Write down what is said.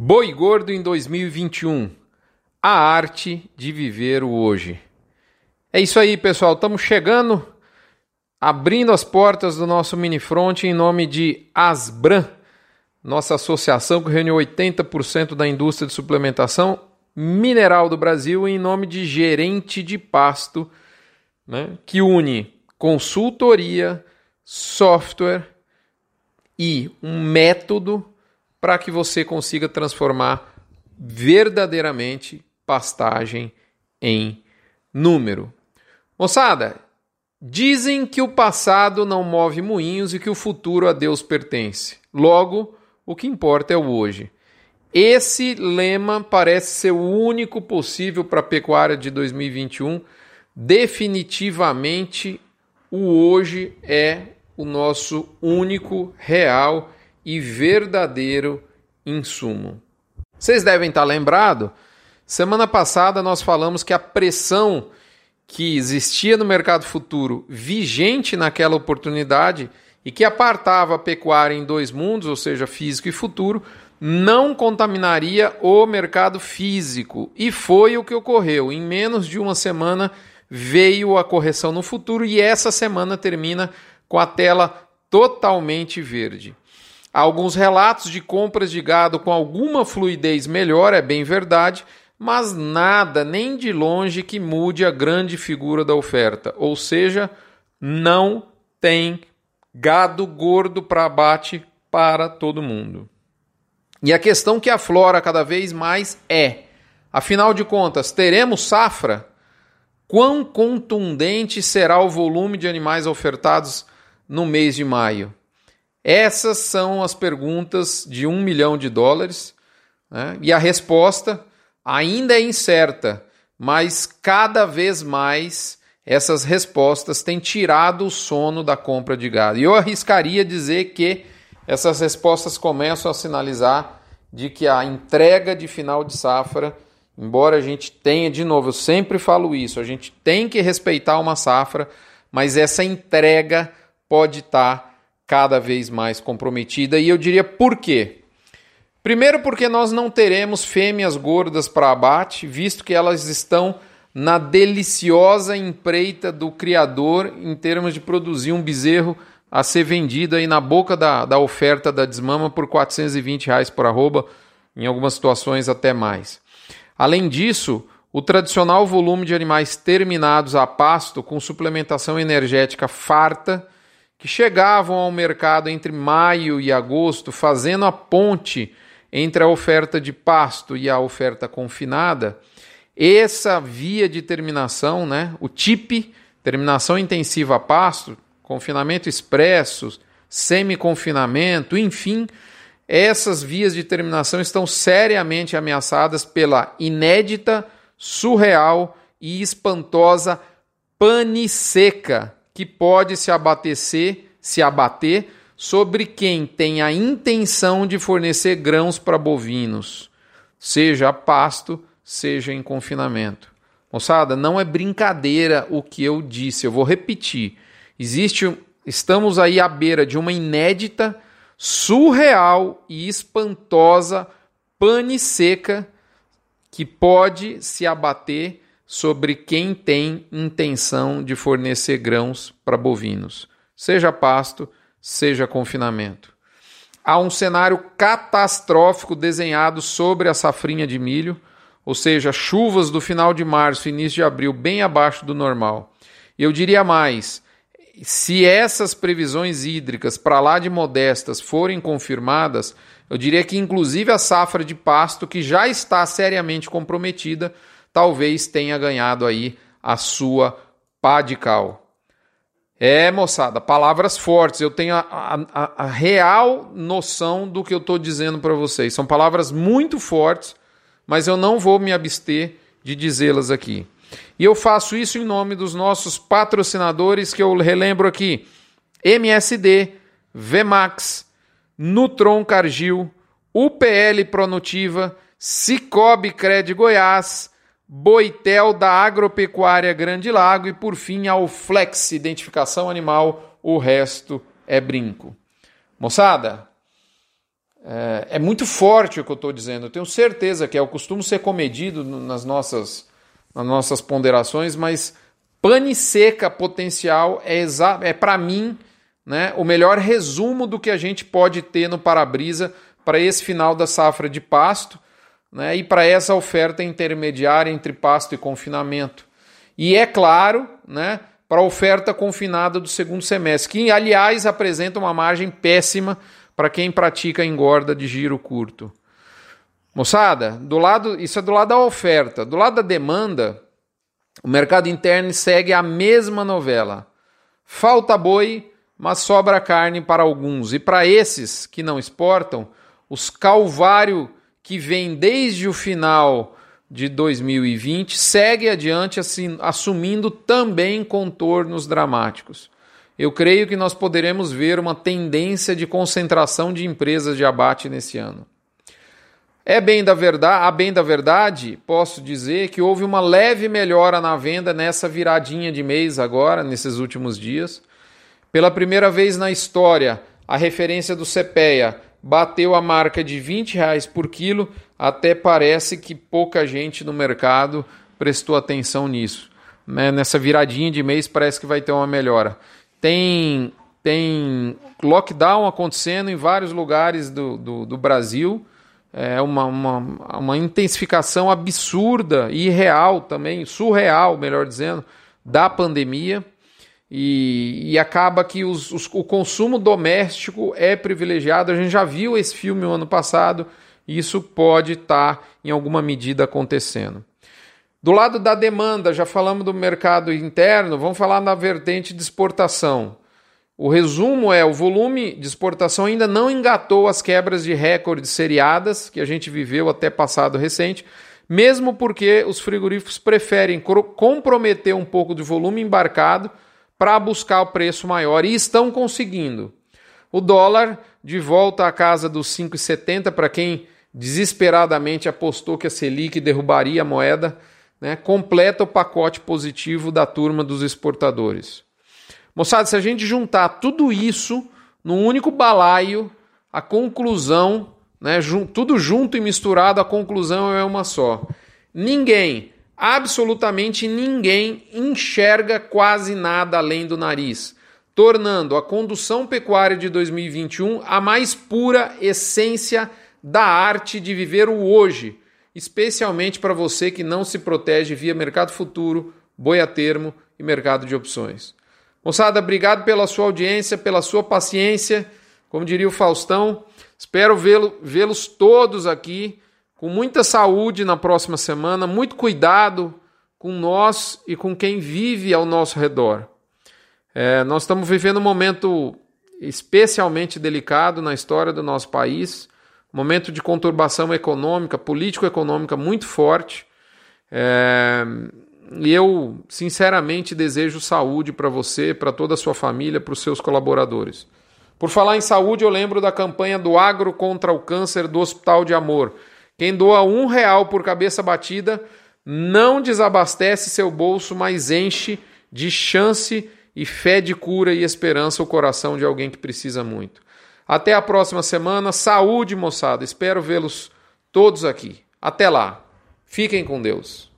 Boi Gordo em 2021 A arte de viver o hoje. É isso aí, pessoal. Estamos chegando, abrindo as portas do nosso mini front em nome de Asbran, nossa associação que reúne 80% da indústria de suplementação mineral do Brasil, em nome de Gerente de Pasto, né, que une consultoria, software e um método para que você consiga transformar verdadeiramente pastagem em número. Moçada, dizem que o passado não move moinhos e que o futuro a Deus pertence. Logo, o que importa é o hoje. Esse lema parece ser o único possível para a pecuária de 2021. Definitivamente, o hoje é o nosso único, real e verdadeiro insumo. Vocês devem estar lembrados, semana passada nós falamos que a pressão que existia no mercado futuro, vigente naquela oportunidade e que apartava a pecuária em dois mundos, ou seja, físico e futuro, não contaminaria o mercado físico. E foi o que ocorreu. Em menos de uma semana veio a correção no futuro e essa semana termina com a tela totalmente verde. Alguns relatos de compras de gado com alguma fluidez melhor, é bem verdade, mas nada, nem de longe, que mude a grande figura da oferta. Ou seja, não tem gado gordo para abate para todo mundo. E a questão que aflora cada vez mais é: afinal de contas, teremos safra? Quão contundente será o volume de animais ofertados no mês de maio? Essas são as perguntas de um milhão de dólares né? e a resposta ainda é incerta, mas cada vez mais essas respostas têm tirado o sono da compra de gado. E eu arriscaria dizer que essas respostas começam a sinalizar de que a entrega de final de safra, embora a gente tenha, de novo, eu sempre falo isso, a gente tem que respeitar uma safra, mas essa entrega pode estar cada vez mais comprometida. E eu diria por quê? Primeiro, porque nós não teremos fêmeas gordas para abate, visto que elas estão na deliciosa empreita do criador em termos de produzir um bezerro a ser vendido aí na boca da, da oferta da desmama por 420 reais por arroba, em algumas situações até mais. Além disso, o tradicional volume de animais terminados a pasto com suplementação energética farta que chegavam ao mercado entre maio e agosto, fazendo a ponte entre a oferta de pasto e a oferta confinada, essa via de terminação, né, o TIP, terminação intensiva a pasto, confinamento expresso, semi-confinamento, enfim, essas vias de terminação estão seriamente ameaçadas pela inédita, surreal e espantosa pane seca que pode se abatecer, se abater sobre quem tem a intenção de fornecer grãos para bovinos, seja a pasto, seja em confinamento. Moçada, não é brincadeira o que eu disse, eu vou repetir. Existe, estamos aí à beira de uma inédita, surreal e espantosa pane seca que pode se abater sobre quem tem intenção de fornecer grãos para bovinos, seja pasto, seja confinamento. Há um cenário catastrófico desenhado sobre a safrinha de milho, ou seja, chuvas do final de março e início de abril bem abaixo do normal. Eu diria mais, se essas previsões hídricas para lá de modestas forem confirmadas, eu diria que inclusive a safra de pasto que já está seriamente comprometida talvez tenha ganhado aí a sua pá de cal. É, moçada, palavras fortes. Eu tenho a, a, a real noção do que eu estou dizendo para vocês. São palavras muito fortes, mas eu não vou me abster de dizê-las aqui. E eu faço isso em nome dos nossos patrocinadores, que eu relembro aqui: MSD, Vmax, Nutron Cargill, UPL Pronutiva, Cicobi Cred Goiás, Boitel da Agropecuária Grande Lago e por fim ao Flex Identificação Animal, o resto é brinco. Moçada, É, é muito forte o que eu estou dizendo. Eu tenho certeza que é. Eu costumo ser comedido nas nossas, nas nossas ponderações, mas pane seca potencial é, é para mim né, o melhor resumo do que a gente pode ter no para-brisa para esse final da safra de pasto né, e para essa oferta intermediária entre pasto e confinamento. E é claro, né, para a oferta confinada do segundo semestre, que aliás apresenta uma margem péssima para quem pratica engorda de giro curto. Moçada, do lado, isso é do lado da oferta. Do lado da demanda, o mercado interno segue a mesma novela. Falta boi, mas sobra carne para alguns. E para esses que não exportam, os calvário que vem desde o final de 2020 segue adiante assim, assumindo também contornos dramáticos. Eu creio que nós poderemos ver uma tendência de concentração de empresas de abate nesse ano. É bem da verdade, a bem da verdade, posso dizer que houve uma leve melhora na venda nessa viradinha de mês agora, nesses últimos dias. Pela primeira vez na história, a referência do CPEA bateu a marca de 20 reais por quilo, até parece que pouca gente no mercado prestou atenção nisso. Né? Nessa viradinha de mês parece que vai ter uma melhora. Tem, tem lockdown acontecendo em vários lugares do, do, do Brasil, é uma, uma, uma intensificação absurda e real também, surreal, melhor dizendo, da pandemia. E, e acaba que os, os, o consumo doméstico é privilegiado. A gente já viu esse filme o ano passado e isso pode estar tá, em alguma medida acontecendo. Do lado da demanda, já falamos do mercado interno, vamos falar na vertente de exportação. O resumo é: o volume de exportação ainda não engatou as quebras de recordes seriadas que a gente viveu até passado recente, mesmo porque os frigoríficos preferem comprometer um pouco de volume embarcado para buscar o preço maior e estão conseguindo. O dólar de volta à casa dos 5,70 para quem desesperadamente apostou que a Selic derrubaria a moeda, né, completa o pacote positivo da turma dos exportadores. Moçada, se a gente juntar tudo isso num único balaio, a conclusão, né, tudo junto e misturado, a conclusão é uma só. Ninguém absolutamente ninguém enxerga quase nada além do nariz, tornando a condução pecuária de 2021 a mais pura essência da arte de viver o hoje, especialmente para você que não se protege via mercado futuro, boi a termo e mercado de opções. Moçada, obrigado pela sua audiência, pela sua paciência. Como diria o Faustão, espero vê-los todos aqui com muita saúde na próxima semana, muito cuidado com nós e com quem vive ao nosso redor. É, nós estamos vivendo um momento especialmente delicado na história do nosso país, momento de conturbação econômica, político-econômica muito forte. É, e eu, sinceramente, desejo saúde para você, para toda a sua família, para os seus colaboradores. Por falar em saúde, eu lembro da campanha do Agro contra o Câncer do Hospital de Amor quem doa um real por cabeça batida não desabastece seu bolso, mas enche de chance e fé de cura e esperança o coração de alguém que precisa muito. Até a próxima semana. Saúde, moçada. Espero vê-los todos aqui. Até lá. Fiquem com Deus.